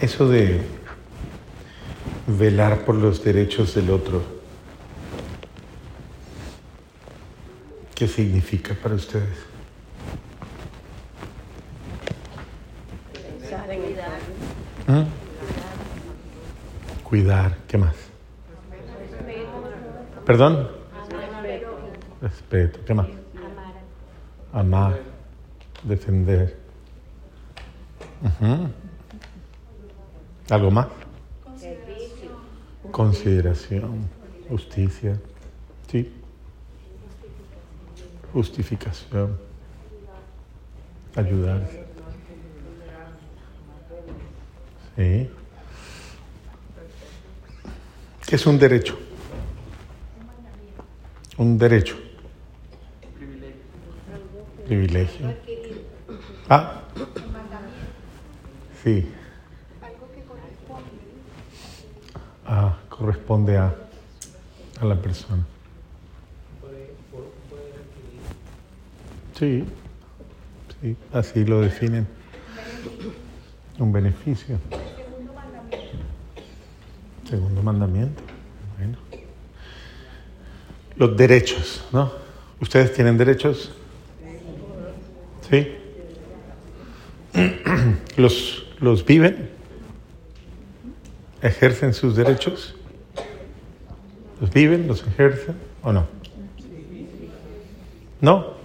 eso de velar por los derechos del otro, ¿qué significa para ustedes? ¿Mm? Cuidar, ¿qué más? ¿Perdón? Respeto, ¿qué más? Amar, defender. Ujú. ¿Algo más? Consideración, justicia, sí. Justificación, ayudar. Sí. ¿Qué es un derecho? Un derecho. Privilegio. Ah. Sí. Ah, corresponde a, a la persona. Sí, sí, así lo definen. Un beneficio. Segundo mandamiento. Bueno. Los derechos, ¿no? ¿Ustedes tienen derechos? ¿Sí? ¿Los, los viven? ¿Ejercen sus derechos? ¿Los viven? ¿Los ejercen o no? ¿No?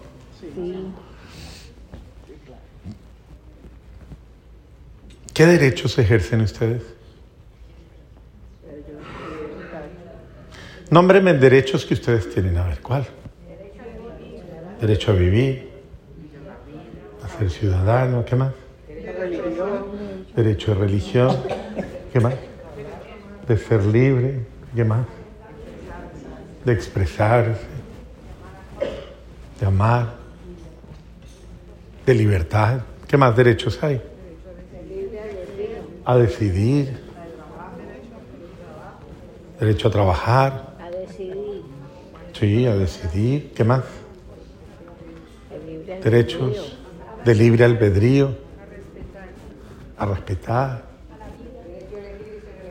¿Qué derechos ejercen ustedes? Nómbreme derechos que ustedes tienen. A ver, ¿cuál? Derecho a vivir, a ser ciudadano, ¿qué más? Derecho de religión, ¿qué más? De ser libre, ¿qué más? De expresarse, de amar, de libertad, ¿qué más derechos hay? A decidir, derecho a trabajar, A decidir. sí, a decidir, ¿qué más? Derechos de libre albedrío, a respetar,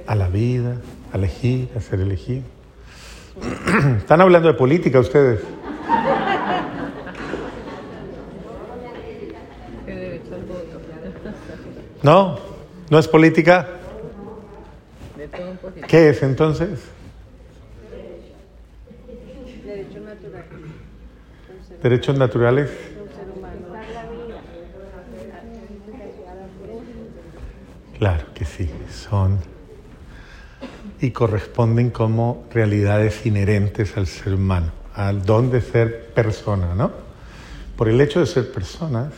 a la vida, a elegir, a ser elegido. Están hablando de política ustedes. ¿No? ¿No es política? ¿Qué es entonces? Derechos naturales. Claro que sí, son y corresponden como realidades inherentes al ser humano, al don de ser persona, ¿no? Por el hecho de ser personas,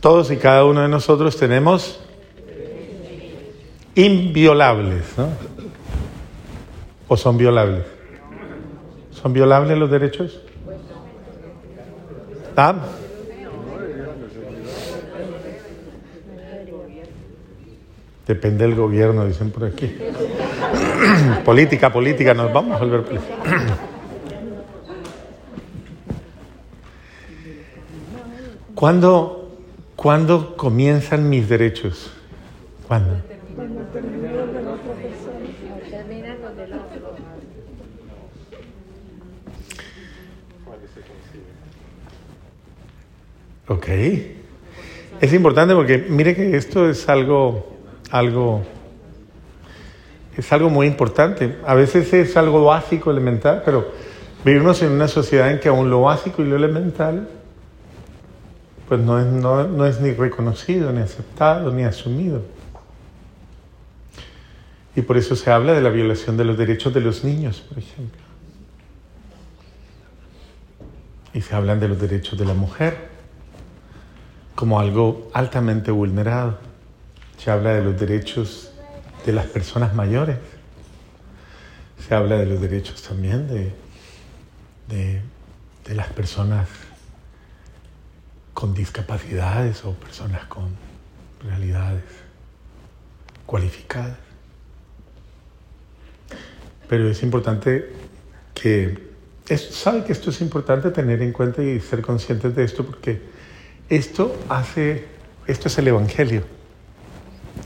todos y cada uno de nosotros tenemos inviolables, ¿no? ¿O son violables? ¿Son violables los derechos? ¿Ah? Depende del gobierno, dicen por aquí. política, política, nos vamos a volver. ¿Cuándo, ¿Cuándo comienzan mis derechos? ¿Cuándo? Ok. Es importante porque mire que esto es algo, algo, es algo muy importante. A veces es algo básico, elemental, pero vivimos en una sociedad en que aún lo básico y lo elemental, pues no es, no, no es ni reconocido, ni aceptado, ni asumido. Y por eso se habla de la violación de los derechos de los niños, por ejemplo. Y se hablan de los derechos de la mujer como algo altamente vulnerado. Se habla de los derechos de las personas mayores. Se habla de los derechos también de, de, de las personas con discapacidades o personas con realidades cualificadas. Pero es importante que, es, sabe que esto es importante tener en cuenta y ser conscientes de esto porque esto hace, esto es el Evangelio.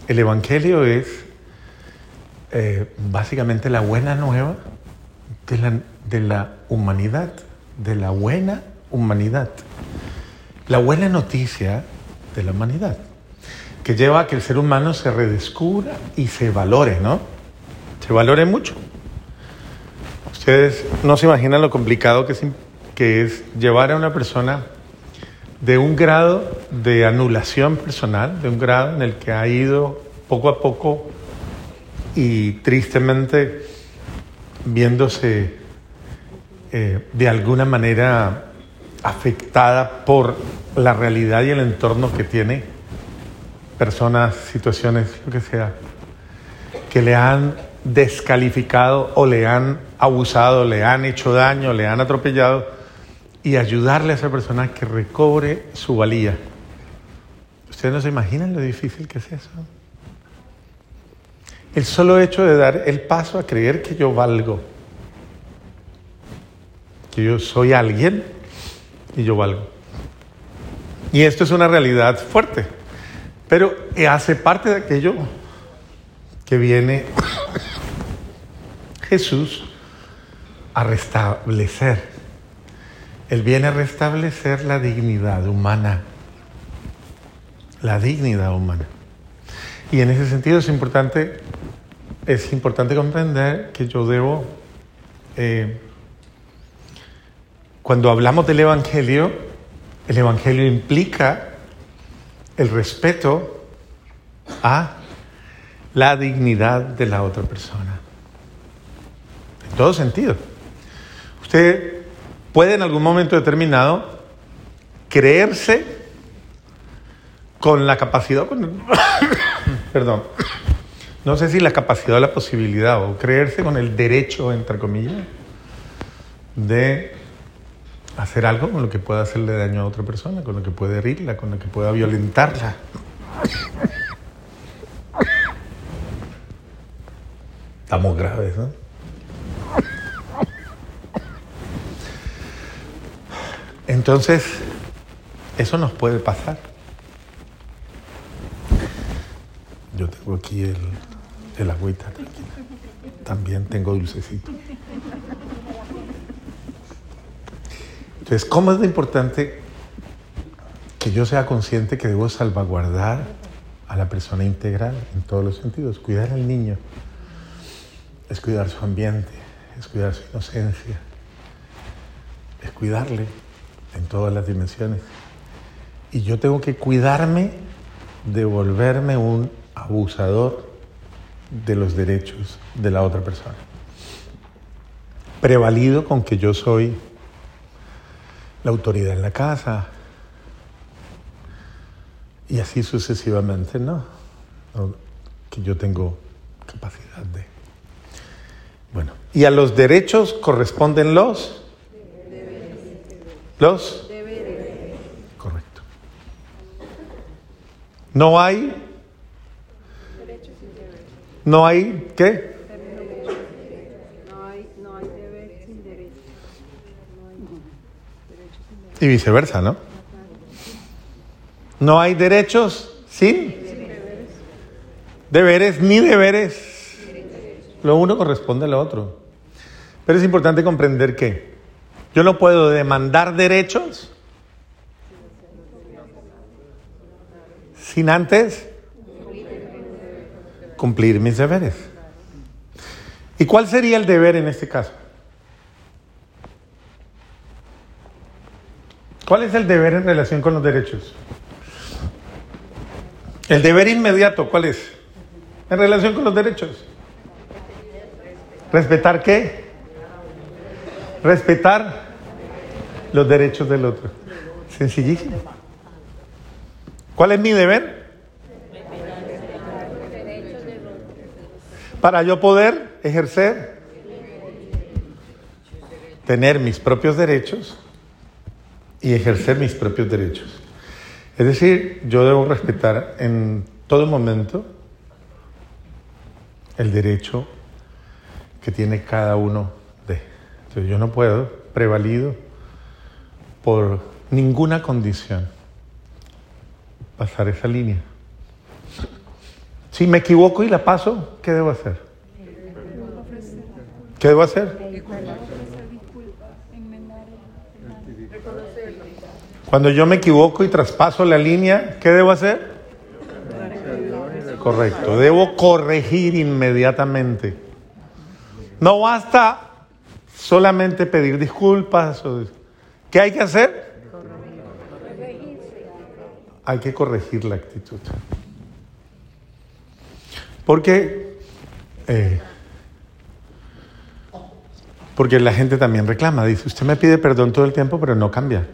el Evangelio es eh, básicamente la buena nueva de la, humanidad, de la buena humanidad. La buena noticia de la humanidad, que lleva a que el ser humano se redescubra y se valore, ¿no? Se valore mucho. Ustedes no se imaginan lo complicado que es, que es llevar a una persona de un grado de anulación personal, de un grado en el que ha ido poco a poco y tristemente viéndose eh, de alguna manera afectada por la realidad y el entorno que tiene, personas, situaciones, lo que sea, que le han descalificado o le han abusado, le han hecho daño, le han atropellado, y ayudarle a esa persona que recobre su valía. ¿Ustedes no se imaginan lo difícil que es eso? El solo hecho de dar el paso a creer que yo valgo, que yo soy alguien y yo valgo. Y esto es una realidad fuerte, pero hace parte de aquello que viene Jesús a restablecer. Él viene a restablecer la dignidad humana, la dignidad humana. Y en ese sentido es importante es importante comprender que yo debo, eh, cuando hablamos del Evangelio, el Evangelio implica el respeto a la dignidad de la otra persona. En todo sentido. Usted puede en algún momento determinado creerse con la capacidad, perdón, no sé si la capacidad o la posibilidad, o creerse con el derecho, entre comillas, de hacer algo con lo que pueda hacerle daño a otra persona, con lo que puede herirla, con lo que pueda violentarla. Estamos graves, ¿no? Entonces, eso nos puede pasar. Yo tengo aquí el, el agüita, También tengo dulcecito. Entonces, ¿cómo es de importante que yo sea consciente que debo salvaguardar a la persona integral en todos los sentidos? Cuidar al niño es cuidar su ambiente, es cuidar su inocencia, es cuidarle en todas las dimensiones. Y yo tengo que cuidarme de volverme un abusador de los derechos de la otra persona. Prevalido con que yo soy la autoridad en la casa y así sucesivamente, ¿no? Que yo tengo capacidad de... Bueno, y a los derechos corresponden los... Los... Correcto. No hay no hay, ¿qué? Y viceversa, ¿no? No hay derechos sin deberes ni deberes. Lo uno corresponde a lo otro. Pero es importante comprender que yo no puedo demandar derechos sin antes cumplir mis deberes. ¿Y cuál sería el deber en este caso? ¿Cuál es el deber en relación con los derechos? El deber inmediato, ¿cuál es? En relación con los derechos. ¿Respetar qué? Respetar los derechos del otro. Sencillísimo. ¿Cuál es mi deber? Para yo poder ejercer, tener mis propios derechos y ejercer mis propios derechos. Es decir, yo debo respetar en todo momento el derecho que tiene cada uno de. Entonces yo no puedo, prevalido por ninguna condición, pasar esa línea. Si me equivoco y la paso, ¿qué debo hacer? ¿Qué debo hacer? Cuando yo me equivoco y traspaso la línea, ¿qué debo hacer? Correcto, debo corregir inmediatamente. No basta solamente pedir disculpas. ¿Qué hay que hacer? Hay que corregir la actitud. Porque, eh, porque la gente también reclama, dice, usted me pide perdón todo el tiempo, pero no cambia.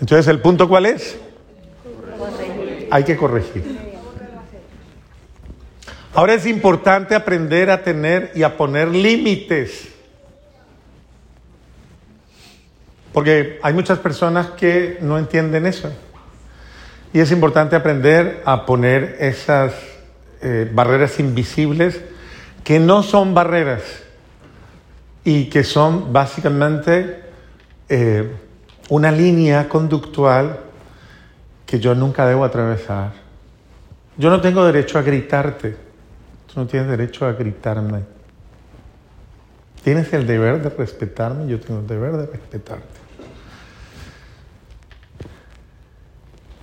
Entonces, ¿el punto cuál es? Hay que corregir. Ahora es importante aprender a tener y a poner límites. Porque hay muchas personas que no entienden eso. Y es importante aprender a poner esas eh, barreras invisibles que no son barreras y que son básicamente eh, una línea conductual que yo nunca debo atravesar. Yo no tengo derecho a gritarte, tú no tienes derecho a gritarme. Tienes el deber de respetarme, yo tengo el deber de respetarte.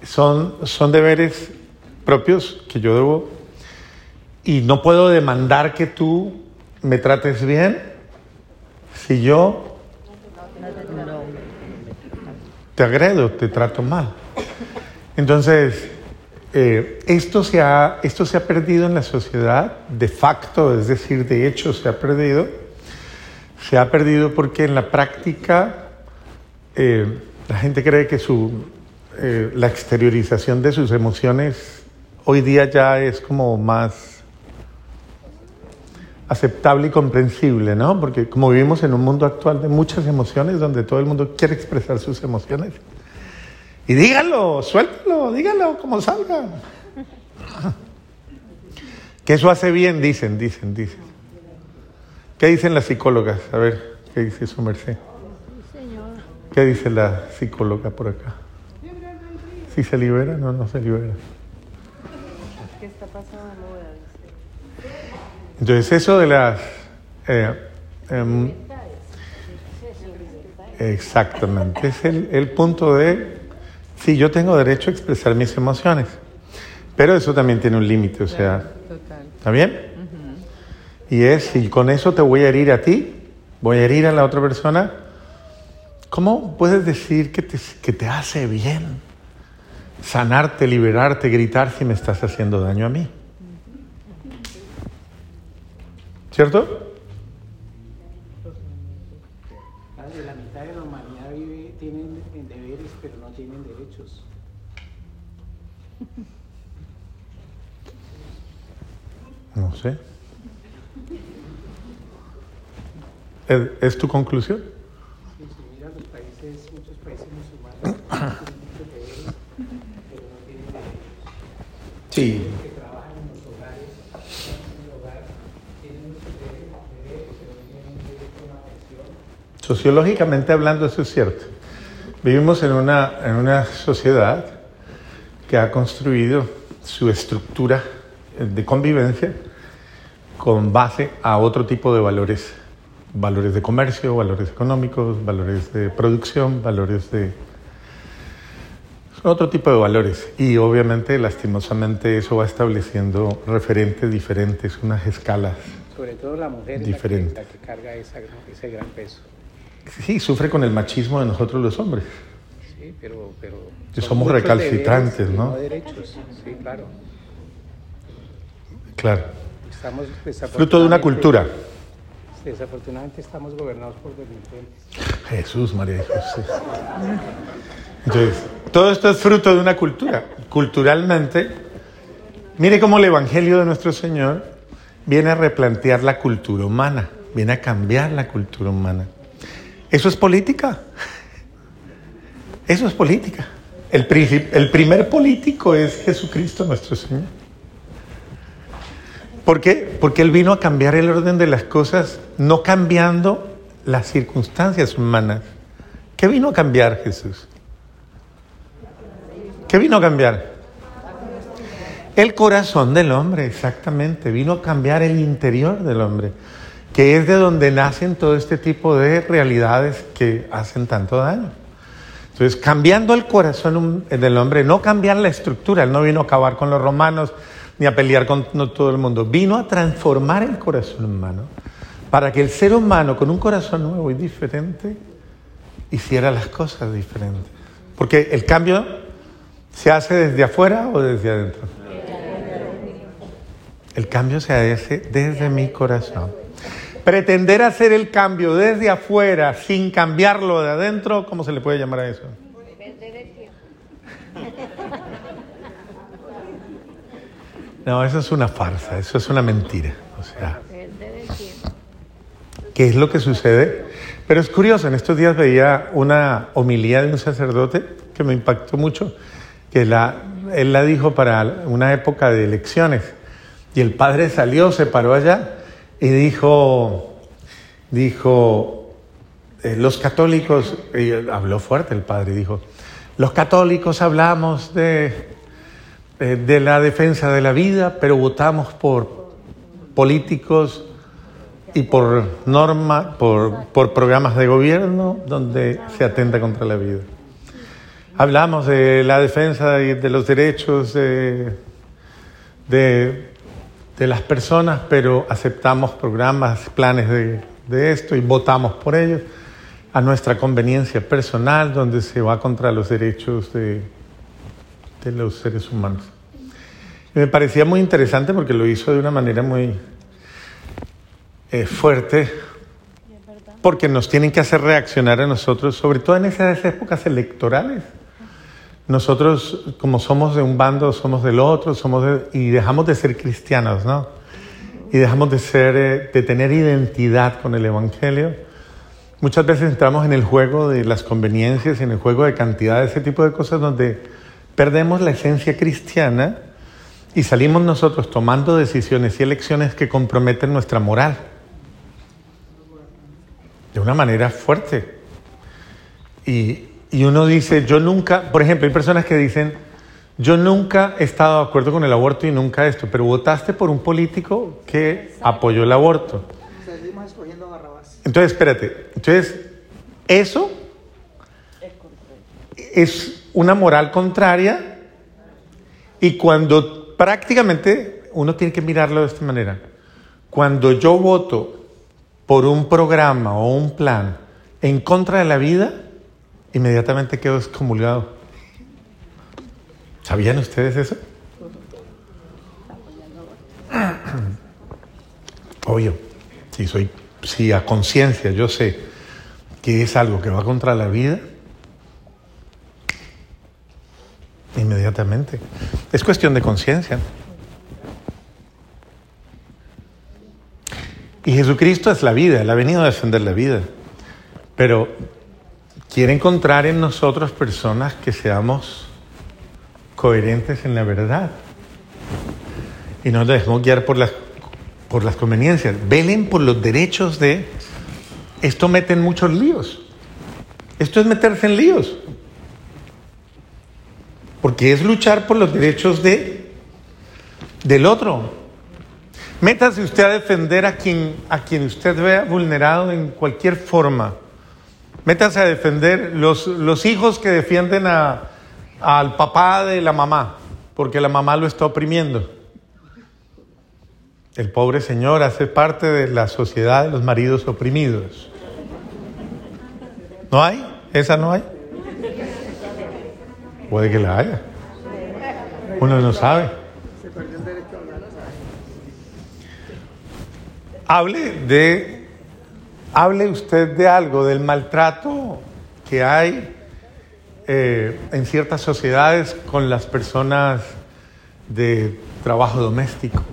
Son, son deberes propios que yo debo y no puedo demandar que tú me trates bien si yo te agredo, te trato mal. Entonces, eh, esto, se ha, esto se ha perdido en la sociedad de facto, es decir, de hecho se ha perdido. Se ha perdido porque en la práctica eh, la gente cree que su, eh, la exteriorización de sus emociones hoy día ya es como más aceptable y comprensible, ¿no? Porque como vivimos en un mundo actual de muchas emociones, donde todo el mundo quiere expresar sus emociones, y dígalo, suéltalo, dígalo como salga. Que eso hace bien, dicen, dicen, dicen. ¿Qué dicen las psicólogas? A ver, ¿qué dice su merced? ¿Qué dice la psicóloga por acá? ¿Si se libera? No, no se libera. ¿Qué está pasando? Entonces eso de las... eh, em, exactamente, es el, el punto de, sí, yo tengo derecho a expresar mis emociones, pero eso también tiene un límite, o sea, Total. ¿está bien? Y es, si con eso te voy a herir a ti, voy a herir a la otra persona, ¿cómo puedes decir que te, que te hace bien sanarte, liberarte, gritar si me estás haciendo daño a mí? ¿Cierto? Padre, la mitad de la humanidad vive, tienen deberes, pero no tienen derechos. No sé. ¿Es, es tu conclusión? Si se mira los países, muchos países musulmanes tienen muchos deberes, pero no tienen derechos. Sí. Que trabajan en los hogares, en el hogar, tienen muchos deberes, deberes, pero no tienen derecho a una pensión. Sociológicamente hablando, eso es cierto. Vivimos en una, en una sociedad que ha construido su estructura de convivencia con base a otro tipo de valores, valores de comercio, valores económicos, valores de producción, valores de... otro tipo de valores. Y obviamente, lastimosamente, eso va estableciendo referentes diferentes, unas escalas. Sobre todo la mujer Diferente. la que, la que carga esa, ese gran peso. Sí, sufre con el machismo de nosotros los hombres. Sí, pero... pero somos recalcitrantes, deberes ¿no? No derechos, sí, claro. Claro. Estamos Fruto de una cultura. Desafortunadamente estamos gobernados por delincuentes. Jesús, María de José. Entonces, todo esto es fruto de una cultura. Culturalmente, mire cómo el Evangelio de nuestro Señor viene a replantear la cultura humana, viene a cambiar la cultura humana. Eso es política. Eso es política. El, el primer político es Jesucristo nuestro Señor. ¿Por qué? Porque Él vino a cambiar el orden de las cosas, no cambiando las circunstancias humanas. ¿Qué vino a cambiar Jesús? ¿Qué vino a cambiar? El corazón del hombre, exactamente. Vino a cambiar el interior del hombre, que es de donde nacen todo este tipo de realidades que hacen tanto daño. Entonces, cambiando el corazón del hombre, no cambiar la estructura, él no vino a acabar con los romanos ni a pelear con todo el mundo, vino a transformar el corazón humano para que el ser humano con un corazón nuevo y diferente hiciera las cosas diferentes. Porque el cambio se hace desde afuera o desde adentro. El cambio se hace desde mi corazón. Pretender hacer el cambio desde afuera sin cambiarlo de adentro, ¿cómo se le puede llamar a eso? No, eso es una farsa, eso es una mentira. O sea, ¿qué es lo que sucede? Pero es curioso, en estos días veía una homilía de un sacerdote que me impactó mucho, que la, él la dijo para una época de elecciones. Y el padre salió, se paró allá y dijo, dijo, eh, los católicos, y habló fuerte el padre, dijo, los católicos hablamos de, de, de la defensa de la vida, pero votamos por políticos y por norma, por, por programas de gobierno donde se atenta contra la vida. Hablamos de la defensa de, de los derechos de, de, de, las personas, pero aceptamos programas, planes de, de esto y votamos por ellos a nuestra conveniencia personal, donde se va contra los derechos de, de los seres humanos. Y me parecía muy interesante porque lo hizo de una manera muy, eh, fuerte porque nos tienen que hacer reaccionar a nosotros, sobre todo en esas épocas electorales. Nosotros, como somos de un bando, somos del otro, somos de, y dejamos de ser cristianos, ¿no? Y dejamos de ser, eh, de tener identidad con el Evangelio. Muchas veces entramos en el juego de las conveniencias, en el juego de cantidad, ese tipo de cosas donde perdemos la esencia cristiana y salimos nosotros tomando decisiones y elecciones que comprometen nuestra moral de una manera fuerte. Y, y, uno dice, yo nunca, por ejemplo, hay personas que dicen, yo nunca he estado de acuerdo con el aborto y nunca esto, pero votaste por un político que apoyó el aborto. Entonces, espérate, entonces, eso es una moral contraria y cuando prácticamente uno tiene que mirarlo de esta manera, cuando yo voto por un programa o un plan en contra de la vida, inmediatamente quedo excomulgado. ¿Sabían ustedes eso? Obvio, si soy, si a conciencia yo sé que es algo que va contra la vida, inmediatamente. Es cuestión de conciencia. Y Jesucristo es la vida, Él ha venido a defender la vida. Pero quiere encontrar en nosotros personas que seamos coherentes en la verdad. Y no nos dejemos guiar por las, por las conveniencias. Velen por los derechos de... Esto mete en muchos líos. Esto es meterse en líos. Porque es luchar por los derechos de, del otro. Métase usted a defender a quien, a quien usted vea vulnerado en cualquier forma. Métase a defender los, los hijos que defienden a, al papá de la mamá, porque la mamá lo está oprimiendo. El pobre señor hace parte de la sociedad de los maridos oprimidos. ¿No hay? ¿Esa no hay? Puede que la haya. Uno no sabe. Hable de, hable usted de algo, del maltrato que hay eh, en ciertas sociedades con las personas de trabajo doméstico.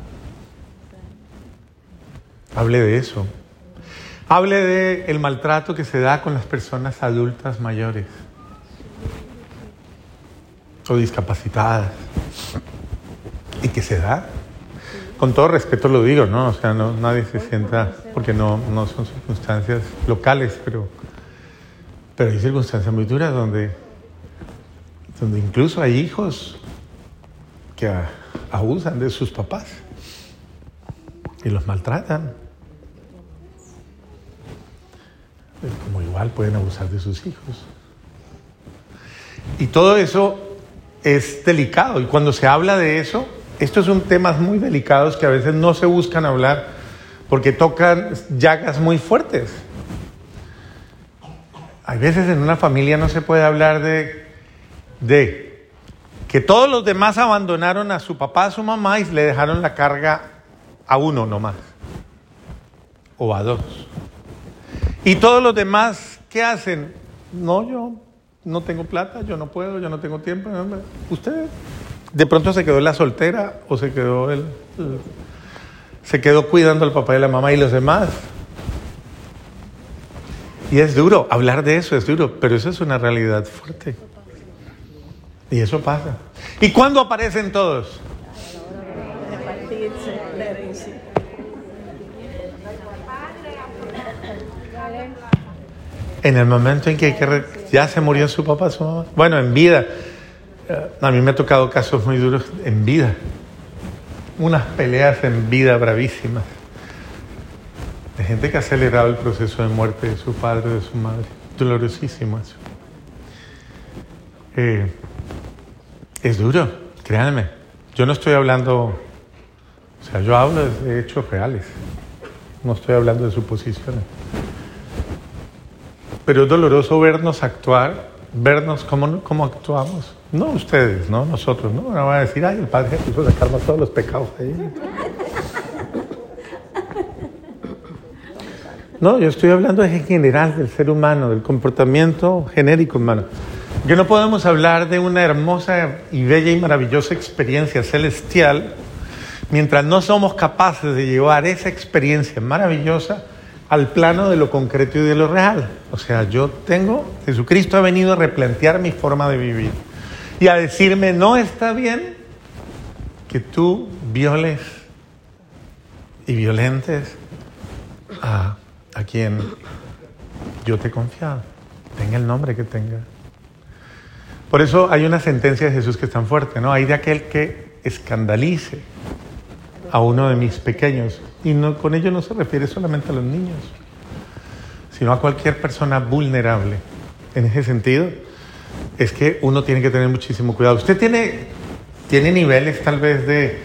Hable de eso. Hable de el maltrato que se da con las personas adultas mayores o discapacitadas y que se da con todo respeto lo digo, ¿no? O sea, no, nadie se sienta, porque no, no son circunstancias locales, pero, pero hay circunstancias muy duras donde, donde incluso hay hijos que abusan de sus papás y los maltratan. Como igual pueden abusar de sus hijos. Y todo eso es delicado. Y cuando se habla de eso, estos son temas muy delicados que a veces no se buscan hablar porque tocan llagas muy fuertes. Hay veces en una familia no se puede hablar de, de que todos los demás abandonaron a su papá, a su mamá y le dejaron la carga a uno nomás, o a dos. Y todos los demás, ¿qué hacen? No, yo no tengo plata, yo no puedo, yo no tengo tiempo. Usted de pronto se quedó la soltera o se quedó el, el se quedó cuidando al papá y la mamá y los demás. Y es duro, hablar de eso es duro, pero eso es una realidad fuerte. Y eso pasa. ¿Y cuándo aparecen todos? En el momento en que, ya se murió su papá, su mamá. Bueno, en vida. A mí me ha tocado casos muy duros en vida. Unas peleas en vida bravísimas. De gente que ha acelerado el proceso de muerte de su padre, de su madre. Dolorosísimo eso. Eh, es duro, créanme. Yo no estoy hablando, o sea, yo hablo de hechos reales. No estoy hablando de suposiciones. Pero es doloroso vernos actuar, vernos cómo, cómo actuamos. No ustedes, no nosotros, ¿no? No van a decir, ay, el Padre Jesús sacarnos todos los pecados ahí. No, yo estoy hablando en general del ser humano, del comportamiento genérico humano. Que no podemos hablar de una hermosa y bella y maravillosa experiencia celestial mientras no somos capaces de llevar esa experiencia maravillosa al plano de lo concreto y de lo real. O sea, yo tengo, Jesucristo ha venido a replantear mi forma de vivir y a decirme, no está bien que tú violes y violentes a, a quien yo te he confiado, tenga el nombre que tenga. Por eso hay una sentencia de Jesús que es tan fuerte, ¿no? Hay de aquel que escandalice a uno de mis pequeños. Y no, con ello no se refiere solamente a los niños, sino a cualquier persona vulnerable. En ese sentido, es que uno tiene que tener muchísimo cuidado. Usted tiene, niveles tal vez de,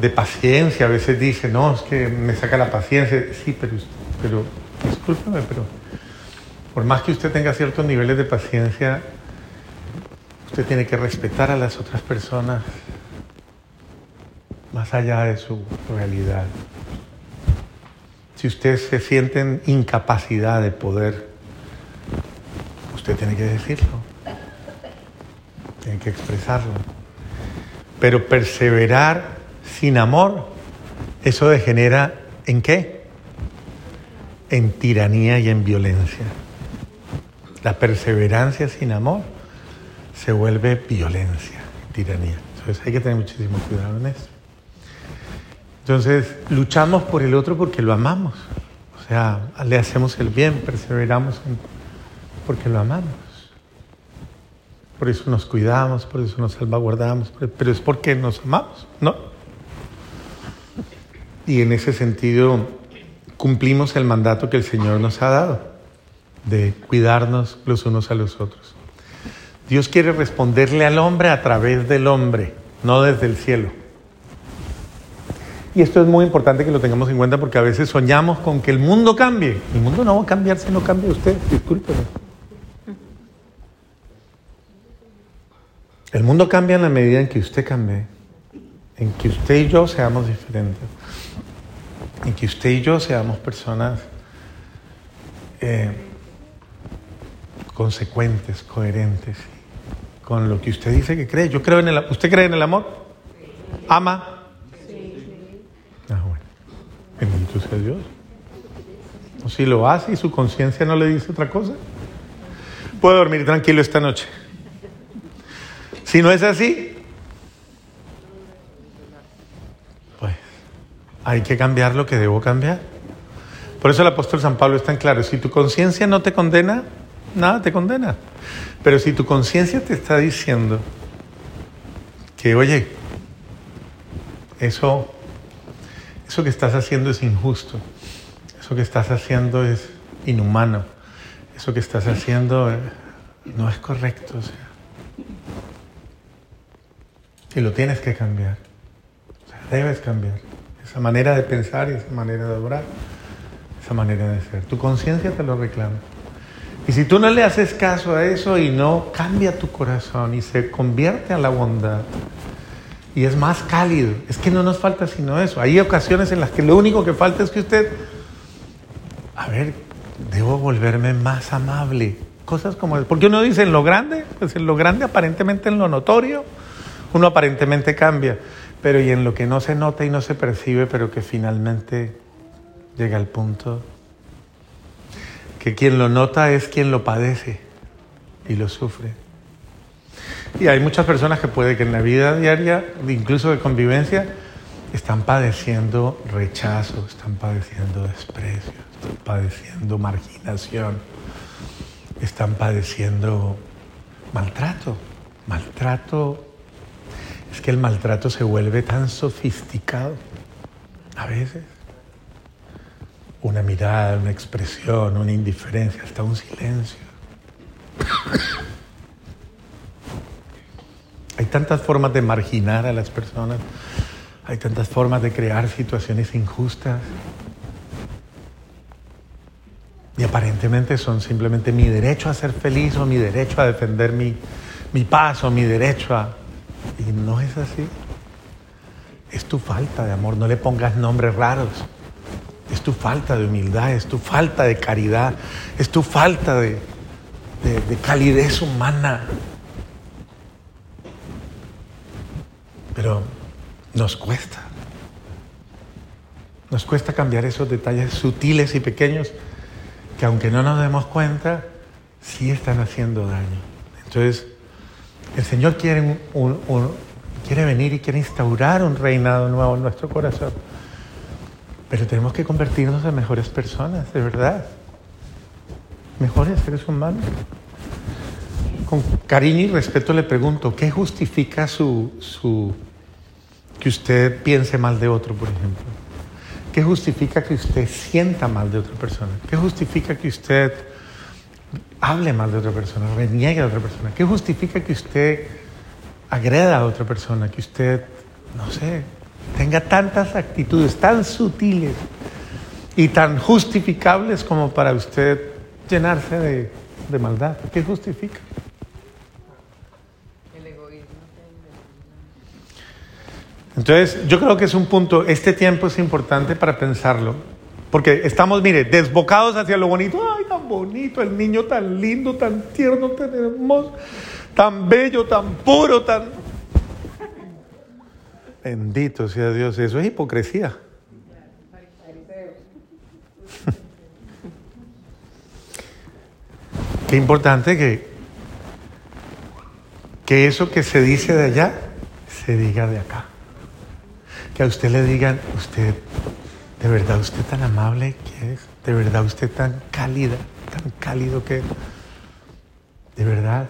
de paciencia, a veces dice, no, es que me saca la paciencia. Sí, pero, pero discúlpeme, pero por más que usted tenga ciertos niveles de paciencia, usted tiene que respetar a las otras personas más allá de su realidad. Si usted se siente en incapacidad de poder, usted tiene que decirlo, tiene que expresarlo. Pero perseverar sin amor, eso degenera en qué? En tiranía y en violencia. La perseverancia sin amor se vuelve violencia, tiranía. Entonces hay que tener muchísimo cuidado en eso. Entonces, luchamos por el otro porque lo amamos. O sea, le hacemos el bien, perseveramos porque lo amamos. Por eso nos cuidamos, por eso nos salvaguardamos, pero es porque nos amamos, ¿no? Y en ese sentido cumplimos el mandato que el Señor nos ha dado de cuidarnos los unos a los otros. Dios quiere responderle al hombre a través del hombre, no desde el cielo. Y esto es muy importante que lo tengamos en cuenta porque a veces soñamos con que el mundo cambie. El mundo no va a cambiar si no cambia usted, discúlpeme. El mundo cambia en la medida en que usted cambie, en que usted y yo seamos diferentes, en que usted y yo seamos personas eh, consecuentes, coherentes con lo que usted dice que cree. Yo creo en el ¿Usted cree en el amor? ¿Ama? Bendito sea Dios. O si lo hace y su conciencia no le dice otra cosa, puede dormir tranquilo esta noche. Si no es así, pues hay que cambiar lo que debo cambiar. Por eso el apóstol San Pablo es tan claro, si tu conciencia no te condena, nada te condena. Pero si tu conciencia te está diciendo que, oye, eso, eso que estás haciendo es injusto, eso que estás haciendo es inhumano, eso que estás haciendo eh, no es correcto. O y lo tienes que cambiar, debes cambiar esa manera de pensar y esa manera de obrar, esa manera de ser. Tu conciencia te lo reclama. Y si tú no le haces caso a eso y no cambia tu corazón y se convierte a la bondad y es más cálido, es que no nos falta sino eso. Hay ocasiones en las que lo único que falta es que usted, a ver, debo volverme más amable. Cosas como, porque uno dice en lo grande, pues en lo grande aparentemente en lo notorio, uno aparentemente cambia, pero y en lo que no se nota y no se percibe, pero que finalmente llega al punto que quien lo nota es quien lo padece y lo sufre. Y hay muchas personas que puede que en la vida diaria, incluso de convivencia, están padeciendo rechazo, están padeciendo desprecio, están padeciendo marginación, están padeciendo maltrato. Maltrato, es que el maltrato se vuelve tan sofisticado a veces una mirada, una expresión, una indiferencia, hasta un silencio. Hay tantas formas de marginar a las personas, hay tantas formas de crear situaciones injustas. Y aparentemente son simplemente mi derecho a ser feliz o mi derecho a defender mi, mi paz o mi derecho a... Y no es así. Es tu falta de amor, no le pongas nombres raros. Es tu falta de humildad, es tu falta de caridad, es tu falta de, de, calidez humana. Pero nos cuesta. Nos cuesta cambiar esos detalles sutiles y pequeños que aunque no nos demos cuenta, sí están haciendo daño. Entonces, el Señor quiere, quiere venir y quiere instaurar un reinado nuevo en nuestro corazón. Pero tenemos que convertirnos en mejores personas, de verdad. Mejores seres humanos. Con cariño y respeto le pregunto, ¿qué justifica su, su, que usted piense mal de otro, por ejemplo? ¿Qué justifica que usted sienta mal de otra persona? ¿Qué justifica que usted hable mal de otra persona, reniegue a otra persona? ¿Qué justifica que usted agreda a otra persona, que usted, no sé, tenga tantas actitudes tan sutiles y tan justificables como para usted llenarse de, de maldad. ¿Qué justifica? El egoísmo. Entonces, yo creo que es un punto, este tiempo es importante para pensarlo, porque estamos, mire, desbocados hacia lo bonito. Ay, tan bonito, el niño tan lindo, tan tierno, tan hermoso, tan bello, tan puro, tan... Bendito sea Dios, eso es hipocresía. Qué importante que, que eso que se dice de allá se diga de acá. Que a usted le digan, usted, de verdad usted tan amable que es, de verdad usted tan cálida, tan cálido que es, de verdad.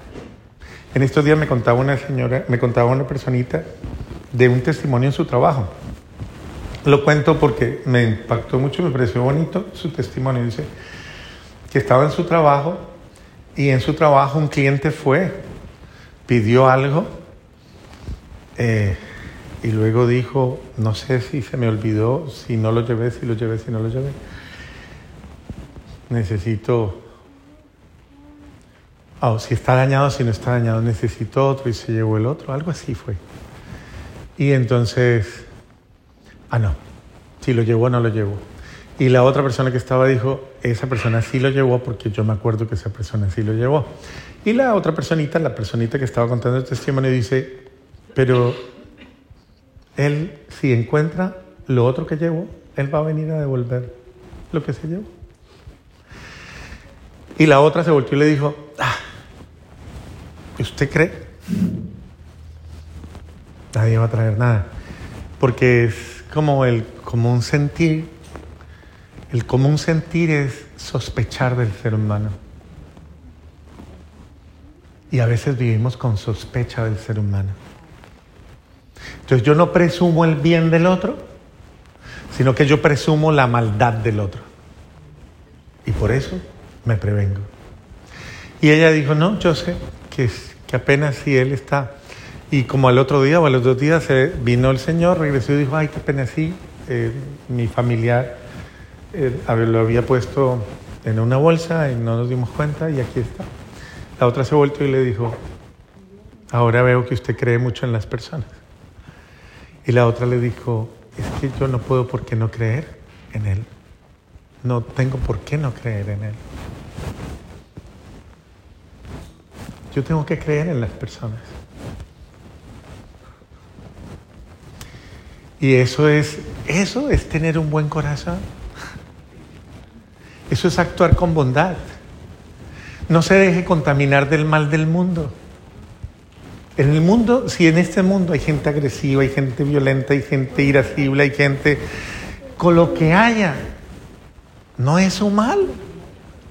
En estos días me contaba una señora, me contaba una personita de un testimonio en su trabajo. Lo cuento porque me impactó mucho, me pareció bonito su testimonio. Dice que estaba en su trabajo y en su trabajo un cliente fue, pidió algo eh, y luego dijo, no sé si se me olvidó, si no lo llevé, si lo llevé, si no lo llevé. Necesito, oh, si está dañado, si no está dañado, necesito otro y se llevó el otro, algo así fue. Y entonces, ah, no, si lo llevó no lo llevó. Y la otra persona que estaba dijo, esa persona sí lo llevó porque yo me acuerdo que esa persona sí lo llevó. Y la otra personita, la personita que estaba contando el testimonio, dice, pero él, si encuentra lo otro que llevó, él va a venir a devolver lo que se llevó. Y la otra se volvió y le dijo, ah, ¿usted cree? nadie va a traer nada. Porque es como el común sentir. El común sentir es sospechar del ser humano. Y a veces vivimos con sospecha del ser humano. Entonces yo no presumo el bien del otro, sino que yo presumo la maldad del otro. Y por eso me prevengo. Y ella dijo, no, yo sé que, que apenas si él está. Y como al otro día o a los dos días se vino el Señor, regresó y dijo, ay, qué pena sí, eh, mi familiar eh, lo había puesto en una bolsa y no nos dimos cuenta y aquí está. La otra se volvió y le dijo, ahora veo que usted cree mucho en las personas. Y la otra le dijo, es que yo no puedo por qué no creer en él. No tengo por qué no creer en él. Yo tengo que creer en las personas. Y eso es, eso es tener un buen corazón. Eso es actuar con bondad. No se deje contaminar del mal del mundo. En el mundo, si en este mundo hay gente agresiva, hay gente violenta, hay gente irascible, hay gente con lo que haya, no es su mal,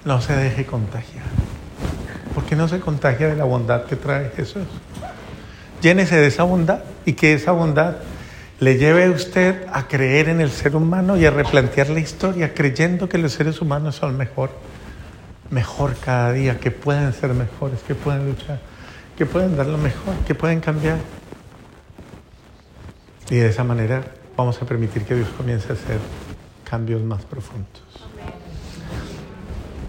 no se deje contagiar. Porque no se contagia de la bondad que trae Jesús. Llénese de esa bondad y que esa bondad le lleve a usted a creer en el ser humano y a replantear la historia, creyendo que los seres humanos son mejor, mejor cada día, que pueden ser mejores, que pueden luchar, que pueden dar lo mejor, que pueden cambiar. Y de esa manera vamos a permitir que Dios comience a hacer cambios más profundos.